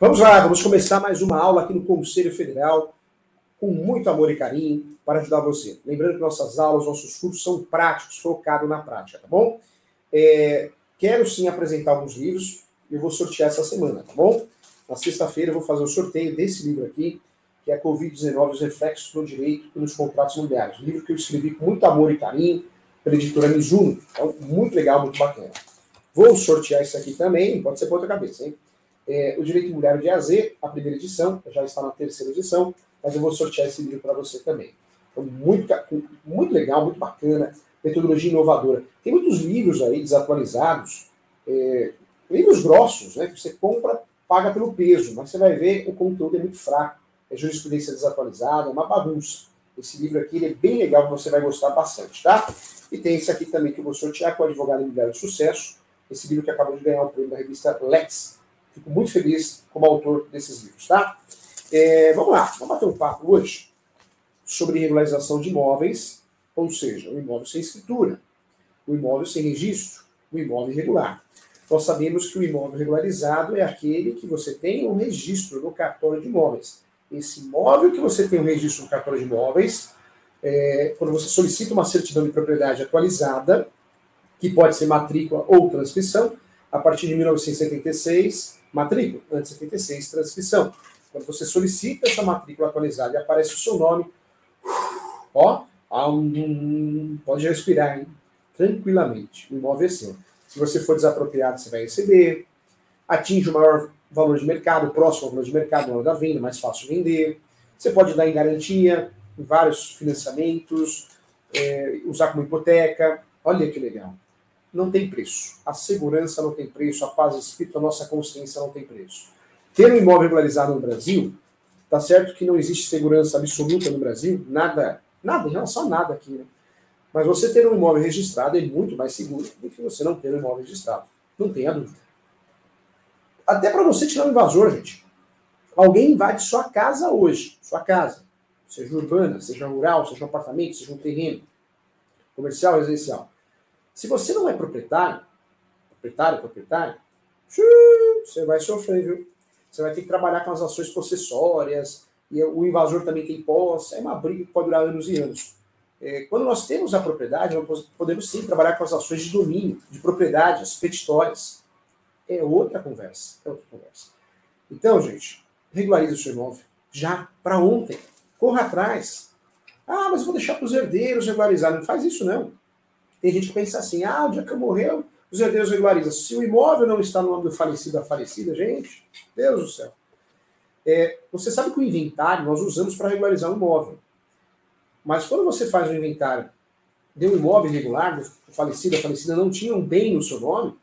Vamos lá, vamos começar mais uma aula aqui no Conselho Federal, com muito amor e carinho, para ajudar você. Lembrando que nossas aulas, nossos cursos são práticos, focados na prática, tá bom? É, quero sim apresentar alguns livros, eu vou sortear essa semana, tá bom? Na sexta-feira eu vou fazer o sorteio desse livro aqui, que é Covid-19, os reflexos no direito e nos contratos imobiliários. Um livro que eu escrevi com muito amor e carinho, pela editora Mizuno. Então, muito legal, muito bacana. Vou sortear isso aqui também, pode ser por outra cabeça, hein? É, o Direito Imobiliário de AZ, a primeira edição, já está na terceira edição, mas eu vou sortear esse livro para você também. Então, muito, muito legal, muito bacana, metodologia inovadora. Tem muitos livros aí desatualizados, é, livros grossos, né, que você compra, paga pelo peso, mas você vai ver o conteúdo é muito fraco, é jurisprudência desatualizada, é uma bagunça. Esse livro aqui é bem legal, você vai gostar bastante, tá? E tem esse aqui também que eu vou sortear com o Advogado Imobiliário de Sucesso, esse livro que acabou de ganhar o prêmio da revista Lex. Fico muito feliz como autor desses livros, tá? É, vamos lá, vamos bater um papo hoje sobre regularização de imóveis, ou seja, o imóvel sem escritura, o imóvel sem registro, o imóvel irregular. Nós sabemos que o imóvel regularizado é aquele que você tem um registro no cartório de imóveis. Esse imóvel que você tem um registro no cartório de imóveis, é, quando você solicita uma certidão de propriedade atualizada, que pode ser matrícula ou transcrição, a partir de 1976, matrícula, antes de 76, transcrição. Quando você solicita essa matrícula atualizada e aparece o seu nome, ó, pode respirar, hein? tranquilamente. O imóvel é seu. Se você for desapropriado, você vai receber. Atinge o maior valor de mercado, próximo ao valor de mercado na hora da venda, mais fácil vender. Você pode dar em garantia, em vários financiamentos, é, usar como hipoteca. Olha que legal. Não tem preço. A segurança não tem preço, a paz de espírito, a nossa consciência não tem preço. Ter um imóvel regularizado no Brasil, tá certo que não existe segurança absoluta no Brasil, nada, nada, em relação a nada aqui, né? Mas você ter um imóvel registrado é muito mais seguro do que você não ter um imóvel registrado. Não tenha dúvida. Até para você tirar um invasor, gente. Alguém invade sua casa hoje, sua casa, seja urbana, seja rural, seja um apartamento, seja um terreno, comercial, residencial. Se você não é proprietário, proprietário, proprietário, você vai sofrer, viu? Você vai ter que trabalhar com as ações possessórias, e o invasor também tem posse, é uma briga que pode durar anos e anos. É, quando nós temos a propriedade, podemos sim trabalhar com as ações de domínio, de propriedade, as petitórias. É outra conversa. É outra conversa. Então, gente, regularize o seu imóvel. Já, para ontem. Corra atrás. Ah, mas vou deixar para os herdeiros regularizar. Não faz isso, não. Tem gente que pensa assim, ah, o dia que eu os herdeiros regularizam. Se o imóvel não está no nome do falecido da falecida, gente, Deus do céu. É, você sabe que o inventário nós usamos para regularizar um imóvel. Mas quando você faz um inventário de um imóvel irregular, o falecido, a falecida não tinha um bem no seu nome,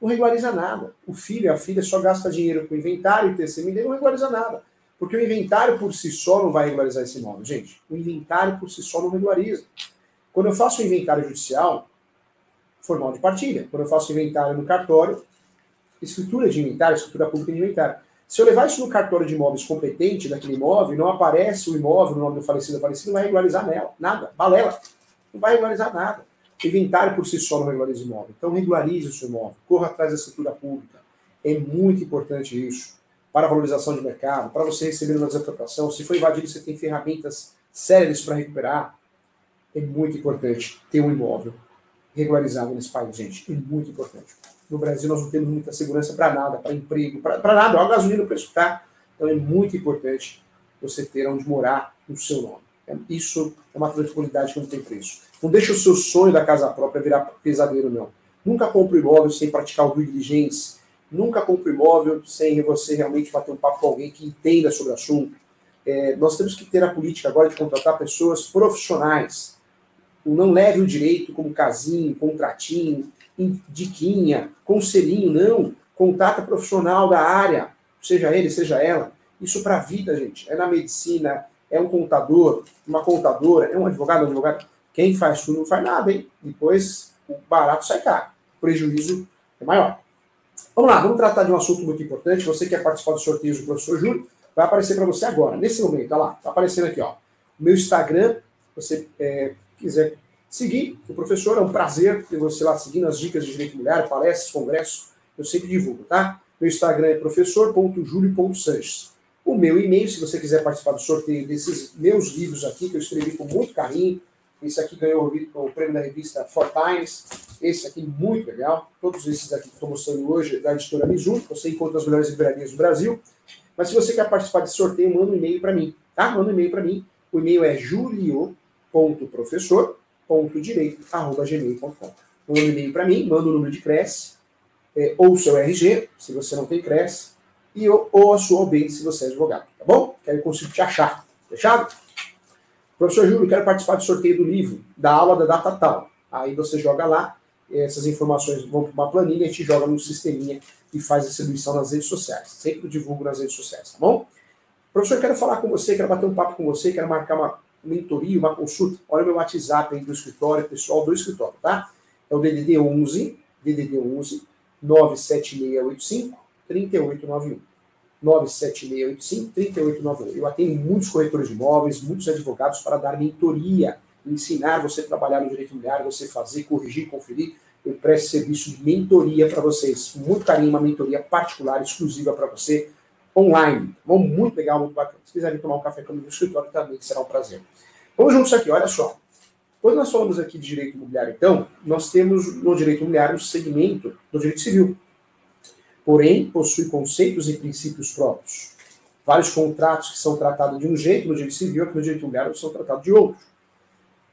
não regulariza nada. O filho, a filha só gasta dinheiro com inventário e TCMD não regulariza nada. Porque o inventário por si só não vai regularizar esse imóvel, gente. O inventário por si só não regulariza. Quando eu faço um inventário judicial, formal de partilha. Quando eu faço inventário no cartório, escritura de inventário, escritura pública de inventário. Se eu levar isso no cartório de imóveis competente daquele imóvel, não aparece o imóvel no nome do falecido, falecido não vai regularizar nela, nada, balela. Não vai regularizar nada. Inventário por si só não regulariza o imóvel. Então regularize o seu imóvel, corra atrás da escritura pública. É muito importante isso para a valorização de mercado, para você receber uma desapropriação. Se for invadido, você tem ferramentas sérias para recuperar. É muito importante ter um imóvel regularizado nesse país, gente. É muito importante. No Brasil, nós não temos muita segurança para nada, para emprego, para nada. Olha a gasolina, o preço está. Então, é muito importante você ter onde morar no seu nome. É, isso é uma tranquilidade que não tem preço. Não deixe o seu sonho da casa própria virar pesadelo, não. Nunca compre imóvel sem praticar o due diligence. Nunca compre imóvel sem você realmente bater um papo com alguém que entenda sobre o assunto. É, nós temos que ter a política agora de contratar pessoas profissionais, não leve o direito como casinho, contratinho, diquinha, conselhinho, não. Contata profissional da área, seja ele, seja ela. Isso para a vida, gente. É na medicina, é um contador, uma contadora, é um advogado, um advogado. Quem faz tudo não faz nada, hein? Depois o barato sai caro. O prejuízo é maior. Vamos lá, vamos tratar de um assunto muito importante. Você quer participar do sorteio do professor Júlio, vai aparecer para você agora, nesse momento. Olha lá, está aparecendo aqui, ó. O meu Instagram, você é, quiser seguir o professor, é um prazer ter você lá seguindo as dicas de direito mulher, palestras, congressos, eu sempre divulgo, tá? Meu Instagram é professor.julio.sanches. O meu e-mail, se você quiser participar do sorteio desses meus livros aqui, que eu escrevi com muito carinho. Esse aqui ganhou o prêmio da revista Four Times. Esse aqui, muito legal. Todos esses aqui que estou mostrando hoje, da editora Mizuno. Você encontra as melhores livrarias do Brasil. Mas se você quer participar desse sorteio, manda um e-mail para mim. Tá? Manda um e-mail para mim. O e-mail é julio.professor.direito.gmail.com Manda um e-mail para mim, manda o número de CRES, é, ou o seu RG, se você não tem CRES, e, ou a sua OB, se você é advogado, tá bom? Que aí consigo te achar. Fechado? Professor Júlio, quero participar do sorteio do livro, da aula da data tal. Aí você joga lá, essas informações vão para uma planilha, a gente joga no sisteminha e faz a distribuição nas redes sociais. Sempre divulgo nas redes sociais, tá bom? Professor, quero falar com você, quero bater um papo com você, quero marcar uma mentoria, uma consulta. Olha o meu WhatsApp aí do escritório, pessoal do escritório, tá? É o DDD 11, DDD 11 97685 3891. 97685 3891. Eu atendo muitos corretores de imóveis, muitos advogados para dar mentoria, ensinar você a trabalhar no direito imobiliário, você fazer, corrigir, conferir. Eu presto serviço de mentoria para vocês. Muito carinho, uma mentoria particular, exclusiva para você, online. Bom, muito legal, muito bacana. Se quiserem tomar um café comigo no escritório, também será um prazer. Vamos juntos aqui, olha só. Quando nós falamos aqui de direito imobiliário, então, nós temos no direito imobiliário o segmento do direito civil porém possui conceitos e princípios próprios. Vários contratos que são tratados de um jeito no direito civil, que no direito imobiliário são tratados de outro.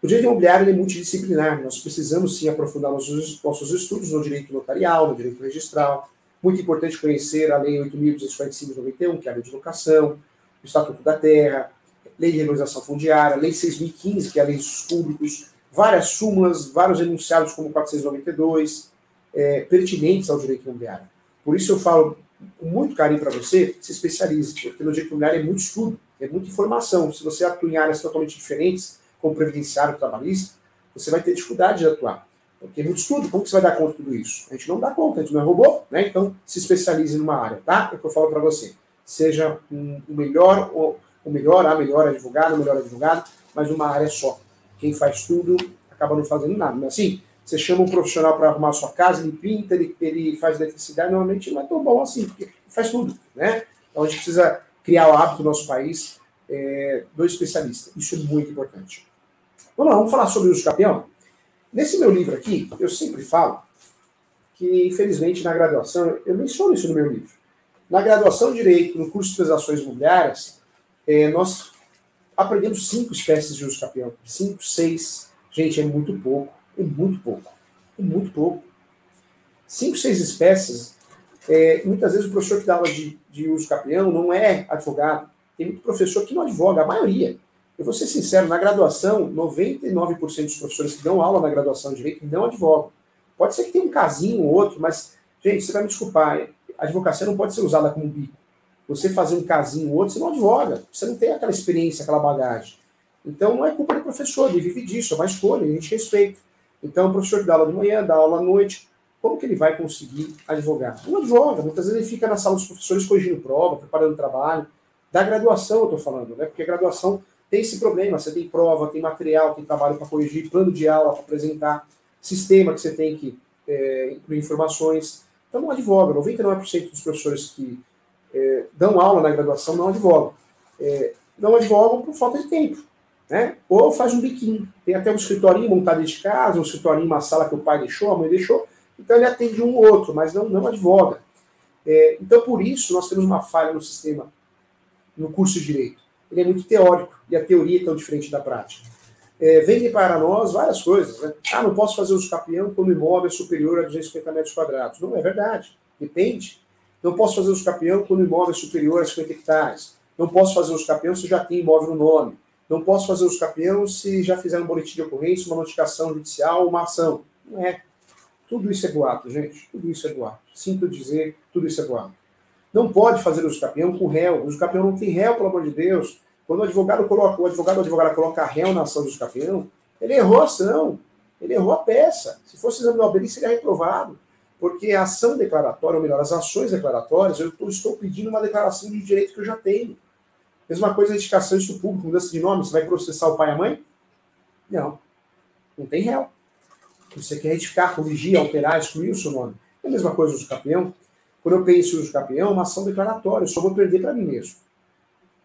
O direito imobiliário é multidisciplinar, nós precisamos sim aprofundar nossos, nossos estudos no direito notarial, no direito registral. Muito importante conhecer a Lei 8.245 de 91, que é a Lei de Locação, o Estatuto da Terra, Lei de Regularização Fundiária, Lei 6.015, que é a Lei dos Públicos, várias súmulas, vários enunciados como 492, é, pertinentes ao direito imobiliário. Por isso eu falo com muito carinho para você, se especialize, porque no direito imobiliário é muito estudo, é muita informação. Se você atua em áreas totalmente diferentes, como previdenciário, trabalhista, você vai ter dificuldade de atuar. Porque muito estudo, como que você vai dar conta de tudo isso? A gente não dá conta, a gente não é robô, né? Então, se especialize numa área, tá? É o que eu falo para você. Seja um, o melhor, o, o melhor, a melhor advogado, o melhor advogado, mas uma área só. Quem faz tudo acaba não fazendo nada. Não é assim? Você chama um profissional para arrumar a sua casa, ele pinta, ele, ele faz eletricidade, normalmente não é tão bom assim, porque faz tudo, né? Então a gente precisa criar o hábito no nosso país é, do especialista. Isso é muito importante. Vamos lá, vamos falar sobre o uso campeão? Nesse meu livro aqui, eu sempre falo que, infelizmente, na graduação, eu menciono isso no meu livro. Na graduação de Direito, no curso de transações imobiliárias, é, nós aprendemos cinco espécies de uso campeão. Cinco, seis. Gente, é muito pouco. É muito pouco. É muito pouco. Cinco, seis espécies. É, muitas vezes o professor que dá aula de, de uso capião não é advogado. Tem muito professor que não advoga, a maioria. Eu vou ser sincero, na graduação, 99% dos professores que dão aula na graduação de direito não advogam. Pode ser que tenha um casinho ou outro, mas, gente, você vai me desculpar, a advocacia não pode ser usada como bico. Você fazer um casinho ou outro, você não advoga. Você não tem aquela experiência, aquela bagagem. Então, não é culpa do professor, ele vive disso, é uma escolha, a gente respeita. Então, o professor dá aula de manhã, dá aula à noite, como que ele vai conseguir advogar? Não advoga, muitas vezes ele fica na sala dos professores corrigindo prova, preparando trabalho. Da graduação eu estou falando, né? Porque a graduação tem esse problema, você tem prova, tem material, tem trabalho para corrigir, plano de aula para apresentar, sistema que você tem que é, incluir informações. Então não advoga, 99% dos professores que é, dão aula na graduação não advogam. É, não advogam por falta de tempo. Né? Ou faz um biquinho. Tem até um escritorinho montado de casa, um escritorinho, uma sala que o pai deixou, a mãe deixou. Então ele atende um ou outro, mas não, não advoga. É, então, por isso, nós temos uma falha no sistema, no curso de Direito. Ele é muito teórico e a teoria é tão diferente da prática. É, vendem para nós várias coisas. Né? Ah, não posso fazer uso capião quando o imóvel é superior a 250 metros quadrados. Não é verdade. Depende. Não posso fazer uso capião quando o imóvel é superior a 50 hectares. Não posso fazer uso capião se já tem imóvel no nome. Não posso fazer os capiões se já fizer um boletim de ocorrência, uma notificação judicial, uma ação. Não é. Tudo isso é boato, gente. Tudo isso é boato. Sinto dizer, tudo isso é boato. Não pode fazer os capião com réu. Os capião não tem réu, pelo amor de Deus. Quando o advogado coloca, o advogado ou advogada coloca réu na ação dos capião, ele errou a ação. Ele errou a peça. Se fosse exame do ele seria reprovado. Porque a ação declaratória, ou melhor, as ações declaratórias, eu estou pedindo uma declaração de direito que eu já tenho. Mesma coisa a indicação isso público, mudança de nome, você vai processar o pai e a mãe? Não. Não tem réu. Você quer retificar, corrigir, alterar, excluir o seu nome. É a mesma coisa do campeão. Quando eu penso em uso é uma ação declaratória, eu só vou perder para mim mesmo.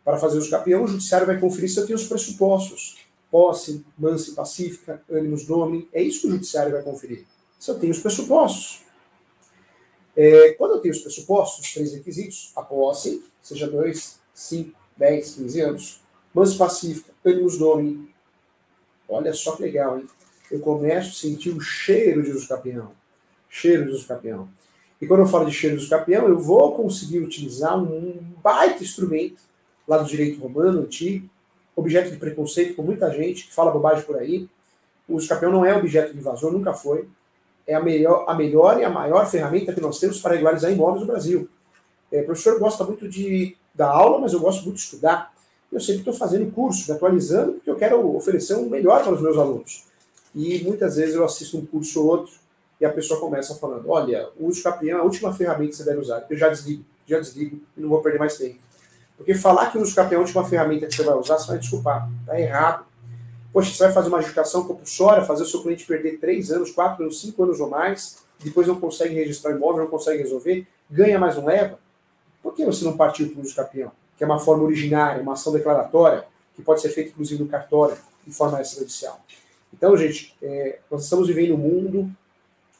Para fazer uso campeão, o judiciário vai conferir se eu tenho os pressupostos. Posse, mansa e pacífica, ânimos domini, é isso que o judiciário vai conferir. Se eu tenho os pressupostos. É, quando eu tenho os pressupostos, os três requisitos, a posse, seja 2, 5, 10, 15 anos, mansa pacífica, ânimos domini, olha só que legal, hein? Eu começo a sentir o cheiro de uso campeão. Cheiro de uso campeão. E quando eu falo de cheiro uso campeão, eu vou conseguir utilizar um baita instrumento lá do direito romano, antigo, objeto de preconceito com muita gente que fala bobagem por aí. O uso campeão não é objeto de invasor, nunca foi. É a melhor, a melhor e a maior ferramenta que nós temos para regularizar imóveis no Brasil. É, o professor gosta muito de dar aula, mas eu gosto muito de estudar. Eu sempre estou fazendo curso, me atualizando, porque eu quero oferecer um melhor para os meus alunos. E muitas vezes eu assisto um curso ou outro e a pessoa começa falando: olha, o uso é a última ferramenta que você deve usar. Eu já desligo, já desligo e não vou perder mais tempo. Porque falar que o uso é a última ferramenta que você vai usar, você vai desculpar. Está errado. Poxa, você vai fazer uma adjudicação compulsória, fazer o seu cliente perder 3 anos, 4 anos, 5 anos ou mais, depois não consegue registrar o imóvel, não consegue resolver, ganha mais um leva. Por que você não partiu para o uso campeão? Que é uma forma originária, uma ação declaratória, que pode ser feita inclusive no cartório, em forma extrajudicial. Então, gente, é, nós estamos vivendo um mundo,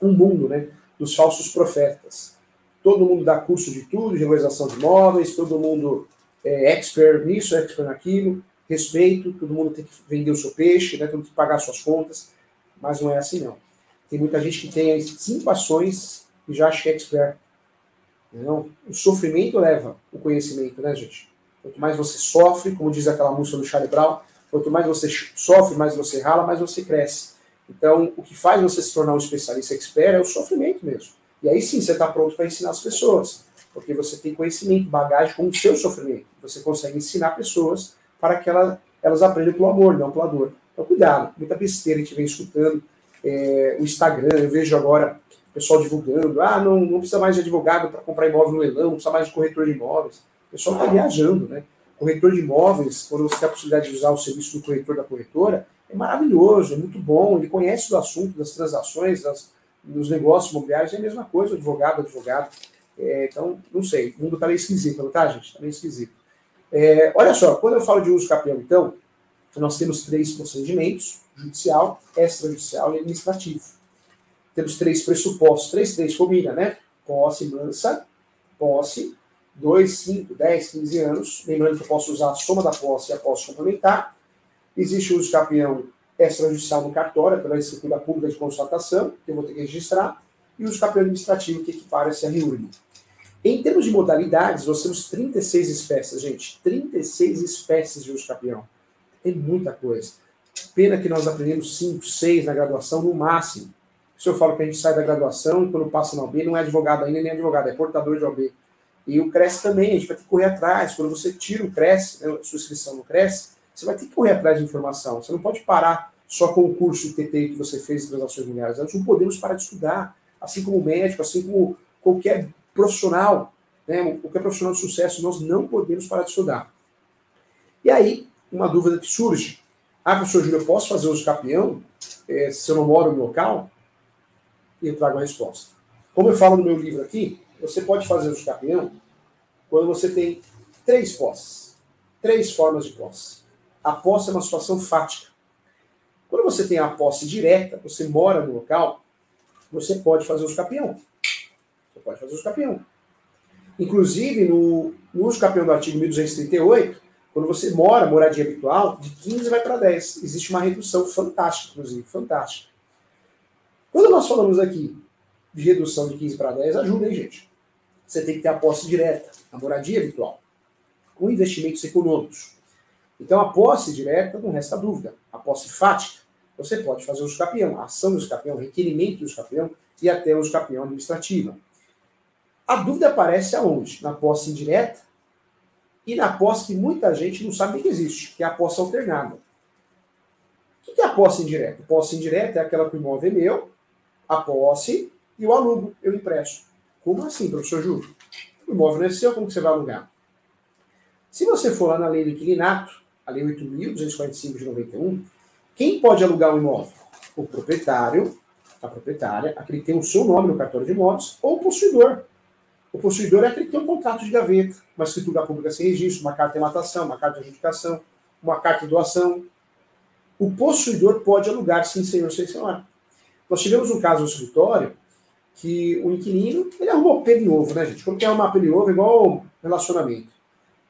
um mundo, né, dos falsos profetas. Todo mundo dá curso de tudo, de regularização de imóveis, todo mundo é expert nisso, expert naquilo, respeito, todo mundo tem que vender o seu peixe, né, todo mundo tem que pagar suas contas, mas não é assim não. Tem muita gente que tem cinco ações e já acha que é expert. Não, o sofrimento leva o conhecimento, né, gente? Quanto mais você sofre, como diz aquela música do Charlie Brown, Quanto mais você sofre, mais você rala, mais você cresce. Então, o que faz você se tornar um especialista expert é o sofrimento mesmo. E aí sim você está pronto para ensinar as pessoas, porque você tem conhecimento, bagagem com o seu sofrimento. Você consegue ensinar pessoas para que elas, elas aprendam pelo amor, não pela dor. Então, cuidado, muita besteira a gente vem escutando. É, o Instagram, eu vejo agora o pessoal divulgando: ah, não, não precisa mais de advogado para comprar imóvel no leilão, não precisa mais de corretor de imóveis. O pessoal está viajando, né? Corretor de imóveis, quando você tem a possibilidade de usar o serviço do corretor da corretora, é maravilhoso, é muito bom, ele conhece do assunto, das transações, das, dos negócios imobiliários, é a mesma coisa, advogado, advogado. É, então, não sei, o mundo está meio esquisito, não tá, gente? Está meio esquisito. É, olha só, quando eu falo de uso capião, então, nós temos três procedimentos, judicial, extrajudicial e administrativo. Temos três pressupostos, três, três combina, né? Posse mansa, posse 2, 5, 10, 15 anos. Lembrando que eu posso usar a soma da posse e a posse complementar. Existe o uso campeão extrajudicial no cartório, pela escritura pública de constatação, que eu vou ter que registrar, e o uso campeão administrativo, que equipara-se a REURB. Em termos de modalidades, nós temos 36 espécies, gente. 36 espécies de uso campeão. É muita coisa. Pena que nós aprendemos 5, 6 na graduação, no máximo. Se eu falo que a gente sai da graduação e quando passa na OB, não é advogado ainda, nem advogado, é portador de OB. E o Cresce também, a gente vai ter que correr atrás. Quando você tira o Cresce, né, sua inscrição no Cresce, você vai ter que correr atrás de informação. Você não pode parar só com o curso TTI que você fez em transações milhares. Nós não podemos parar de estudar, assim como o médico, assim como qualquer profissional, né, qualquer profissional de sucesso, nós não podemos parar de estudar. E aí, uma dúvida que surge. Ah, professor Júlio, eu posso fazer uso campeão é, se eu não moro no local? E eu trago a resposta. Como eu falo no meu livro aqui, você pode fazer o escapeão quando você tem três posses, três formas de posse. A posse é uma situação fática. Quando você tem a posse direta, você mora no local, você pode fazer o escapeão. Você pode fazer o escapeão. Inclusive, no, no uso campeão do artigo 1238, quando você mora, moradia habitual, de 15 vai para 10. Existe uma redução fantástica, inclusive, fantástica. Quando nós falamos aqui de redução de 15 para 10, ajuda, hein, gente? Você tem que ter a posse direta, a moradia habitual, com investimentos econômicos. Então, a posse direta, não resta dúvida. A posse fática, você pode fazer o escapião, a ação do o requerimento do escapião e até o escapião administrativa. A dúvida aparece aonde? Na posse indireta e na posse que muita gente não sabe que existe, que é a posse alternada. O que é a posse indireta? A posse indireta é aquela que o imóvel é meu, a posse e o alugo, eu empresto. Como assim, professor Júlio? O imóvel não é seu, como que você vai alugar? Se você for lá na lei do inquilinato, a lei 8.245 de 91, quem pode alugar o imóvel? O proprietário, a proprietária, aquele que tem o seu nome no cartório de imóveis, ou o possuidor. O possuidor é aquele que tem um contrato de gaveta, uma escritura pública sem registro, uma carta de matação, uma carta de adjudicação, uma carta de doação. O possuidor pode alugar sim, senhor, sem senhora. Nós tivemos um caso no escritório que o inquilino, ele arrumou pelo em ovo, né, gente? Como que é uma pelo em ovo igual relacionamento.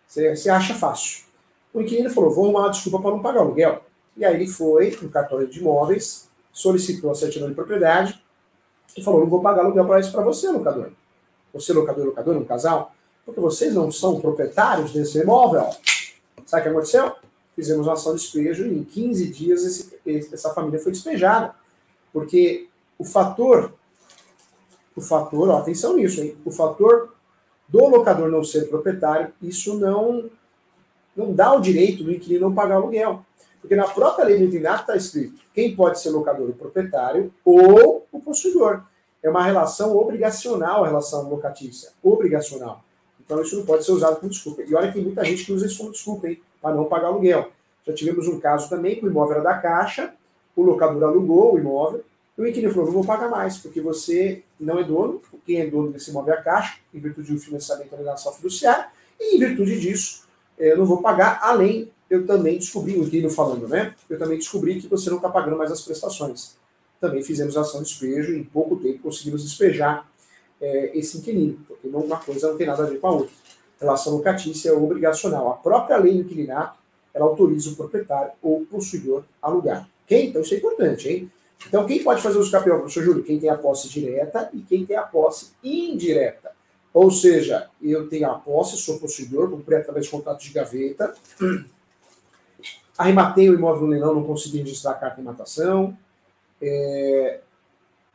Você, acha fácil. O inquilino falou, vou arrumar uma desculpa para não pagar o aluguel. E aí ele foi no cartório de imóveis, solicitou a certidão de propriedade e falou, não vou pagar aluguel para isso para você, locador. Você, locador locador, um casal, porque vocês não são proprietários desse imóvel. Sabe o que aconteceu? Fizemos uma ação de despejo e em 15 dias esse, essa família foi despejada. Porque o fator, o fator, ó, atenção nisso, hein? O fator do locador não ser proprietário, isso não, não dá o direito do inquilino não pagar aluguel. Porque na própria lei do inquilinato está escrito quem pode ser locador, o proprietário ou o possuidor. É uma relação obrigacional a relação locatícia. Obrigacional. Então isso não pode ser usado como desculpa. E olha que tem muita gente que usa isso como desculpa, hein? Para não pagar aluguel. Já tivemos um caso também que o imóvel era da Caixa, o locador alugou o imóvel, e o inquilino falou, não vou pagar mais, porque você não é dono, quem é dono desse imóvel é a Caixa, em virtude do financiamento da alienação fiduciária, e em virtude disso, eh, eu não vou pagar, além, eu também descobri, o inquilino falando, né? Eu também descobri que você não está pagando mais as prestações. Também fizemos ação de despejo e em pouco tempo conseguimos despejar é, esse inquilino, porque uma coisa não tem nada a ver com a outra. Relação locatícia é obrigacional. A própria lei do inquilinato, ela autoriza o proprietário ou possuidor a alugar. Ok? Então isso é importante, hein? Então quem pode fazer uso campeão, professor Júlio? Quem tem a posse direta e quem tem a posse indireta. Ou seja, eu tenho a posse, sou possuidor, comprei através de contrato de gaveta, arrematei o imóvel no leilão, não consegui registrar a carta de matação, é,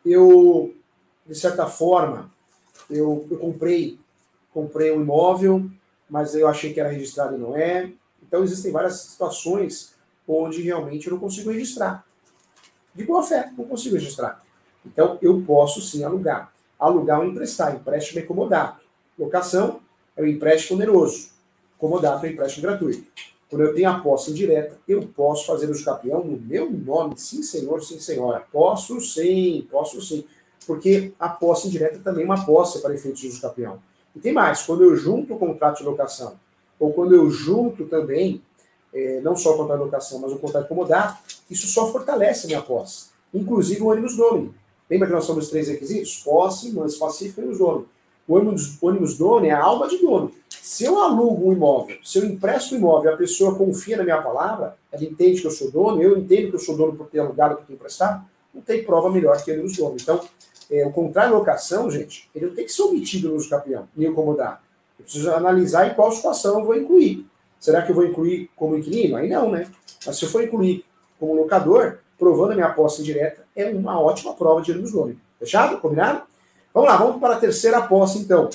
eu, de certa forma, eu, eu comprei comprei um imóvel, mas eu achei que era registrado e não é. Então existem várias situações onde realmente eu não consigo registrar. De boa fé, não consigo registrar. Então eu posso sim alugar. Alugar ou emprestar, empréstimo é comodato. Locação é o empréstimo oneroso. Comodato é o empréstimo gratuito. Quando eu tenho a posse indireta, eu posso fazer o campeão no meu nome. Sim, senhor, sim, senhora. Posso sim, posso sim. Porque a posse indireta também é uma posse para efeitos de uso campeão. E tem mais, quando eu junto o contrato de locação, ou quando eu junto também, é, não só o contrato de locação, mas o contrato de comodato, isso só fortalece a minha posse. Inclusive o ônibus nome. Lembra que nós somos três requisitos? Posse, mas pacífico e ônibus nome. O ônibus, ônibus dono é a alma de dono. Se eu alugo um imóvel, se eu empresto um imóvel a pessoa confia na minha palavra, ela entende que eu sou dono, eu entendo que eu sou dono por ter alugado, por ter emprestado, não tem prova melhor que nos dono. Então, é, o contrato de locação, gente, ele tem que ser omitido no uso campeão, nem incomodar. Eu preciso analisar em qual situação eu vou incluir. Será que eu vou incluir como inquilino? Aí não, né? Mas se eu for incluir como locador, provando a minha posse indireta, é uma ótima prova de nos dono. Fechado? Combinado? Vamos lá, vamos para a terceira posse, então.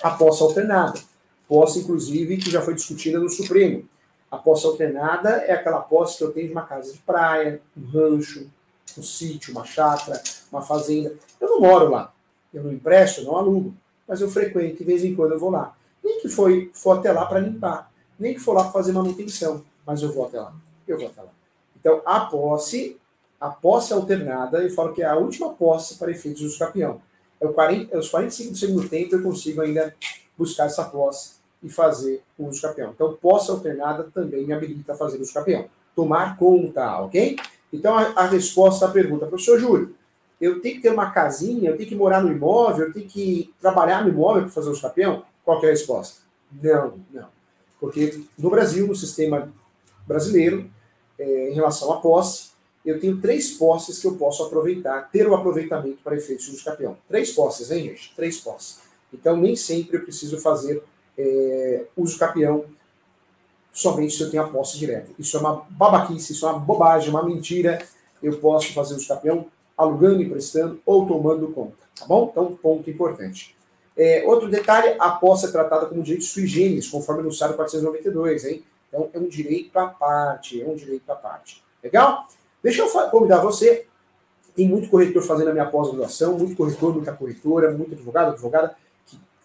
A posse alternada. Posse, inclusive, que já foi discutida no Supremo. A posse alternada é aquela posse que eu tenho de uma casa de praia, um rancho, um sítio, uma chácara, uma fazenda. Eu não moro lá. Eu não empresto, não alugo. Mas eu frequento, de vez em quando eu vou lá. Nem que foi, for até lá para limpar. Nem que for lá fazer manutenção. Mas eu vou até lá. Eu vou até lá. Então, a posse, a posse alternada, eu falo que é a última posse para efeitos do campeão. É, o 40, é os 45 do segundo tempo eu consigo ainda buscar essa posse e fazer o uso campeão. Então, posse alternada também me habilita a fazer o uso campeão. Tomar conta, ok? Então, a, a resposta à pergunta, professor Júlio, eu tenho que ter uma casinha, eu tenho que morar no imóvel, eu tenho que trabalhar no imóvel para fazer o uso campeão? Qual é a resposta? Não, não. Porque no Brasil, no sistema brasileiro, é, em relação à posse, eu tenho três posses que eu posso aproveitar, ter o aproveitamento para efeitos de uso campeão. Três posses, hein, gente? Três posses. Então, nem sempre eu preciso fazer é, uso capião somente se eu tenho a posse direta. Isso é uma babaquice, isso é uma bobagem, uma mentira. Eu posso fazer uso capião alugando, emprestando ou tomando conta. Tá bom? Então, ponto importante. É, outro detalhe, a posse é tratada como direito sui generis, conforme anunciado 492, hein? Então, é um direito à parte, é um direito à parte. Legal? Deixa eu convidar você. Tem muito corretor fazendo a minha pós-graduação, muito corretor, muita corretora, muito advogado, advogada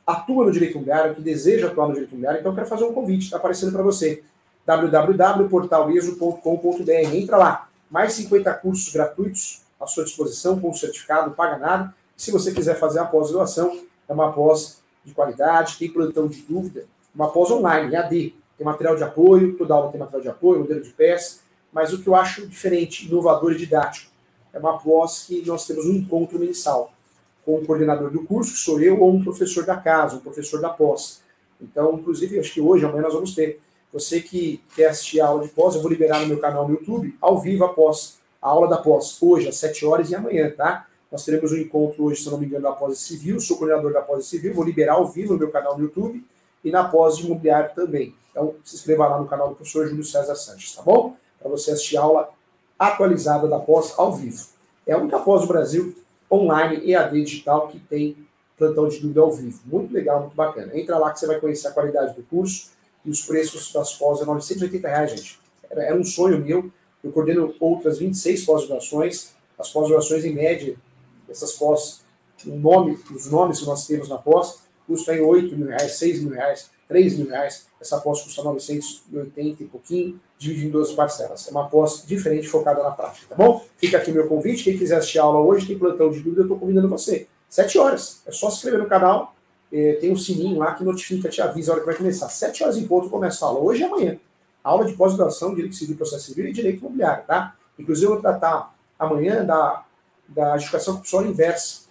atua no direito imobiliário, que deseja atuar no direito imobiliário, então eu quero fazer um convite, está aparecendo para você. www.portaleso.com.br. Entra lá. Mais 50 cursos gratuitos à sua disposição, com certificado, paga nada. Se você quiser fazer a pós-graduação, é uma pós de qualidade, tem plantão de dúvida, uma pós online, AD. Tem material de apoio, toda aula tem material de apoio, modelo de peça, mas o que eu acho diferente, inovador e didático, é uma pós que nós temos um encontro mensal com o coordenador do curso, que sou eu, ou um professor da casa, um professor da pós. Então, inclusive, acho que hoje, amanhã nós vamos ter. Você que quer assistir a aula de pós, eu vou liberar no meu canal no YouTube, ao vivo após a aula da pós, hoje às 7 horas e amanhã, tá? Nós teremos um encontro hoje, se não me engano, da pós civil, sou coordenador da pós civil, vou liberar ao vivo no meu canal no YouTube e na pós imobiliário também. Então, se inscreva lá no canal do professor Júlio César Sanches, tá bom? Para você assistir a aula atualizada da pós ao vivo. É a única pós do Brasil online EAD digital que tem plantão de dúvida ao vivo. Muito legal, muito bacana. Entra lá que você vai conhecer a qualidade do curso e os preços das pós é 980 reais, gente. Era, era um sonho meu. Eu coordeno outras 26 pós-graduações. As pós-graduações, em média, essas pós, o nome, os nomes que nós temos na pós, custam aí 8 mil reais, 6 mil reais, 3 mil reais. Essa pós custa 980 e pouquinho, dividido em 12 parcelas. É uma pós diferente, focada na prática, tá bom? Fica aqui meu convite. Quem quiser assistir a aula hoje, tem plantão de dúvida, eu estou convidando você. 7 horas. É só se inscrever no canal. É, tem um sininho lá que notifica, te avisa a hora que vai começar. 7 horas em ponto começa a aula. Hoje e amanhã. Aula de pós-graduação, Direito Civil, Processo Civil e Direito Imobiliário, tá? Inclusive, eu vou tratar amanhã da, da adjudicação compulsória inversa.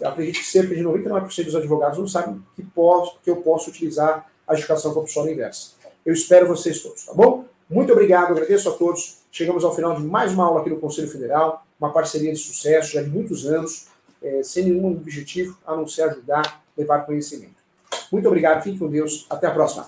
Eu acredito que cerca de 99% dos advogados não sabem que, posso, que eu posso utilizar a adjudicação compulsória inversa. Eu espero vocês todos, tá bom? Muito obrigado, agradeço a todos. Chegamos ao final de mais uma aula aqui no Conselho Federal, uma parceria de sucesso já de muitos anos, é, sem nenhum objetivo a não ser ajudar, levar conhecimento. Muito obrigado, fique com Deus, até a próxima.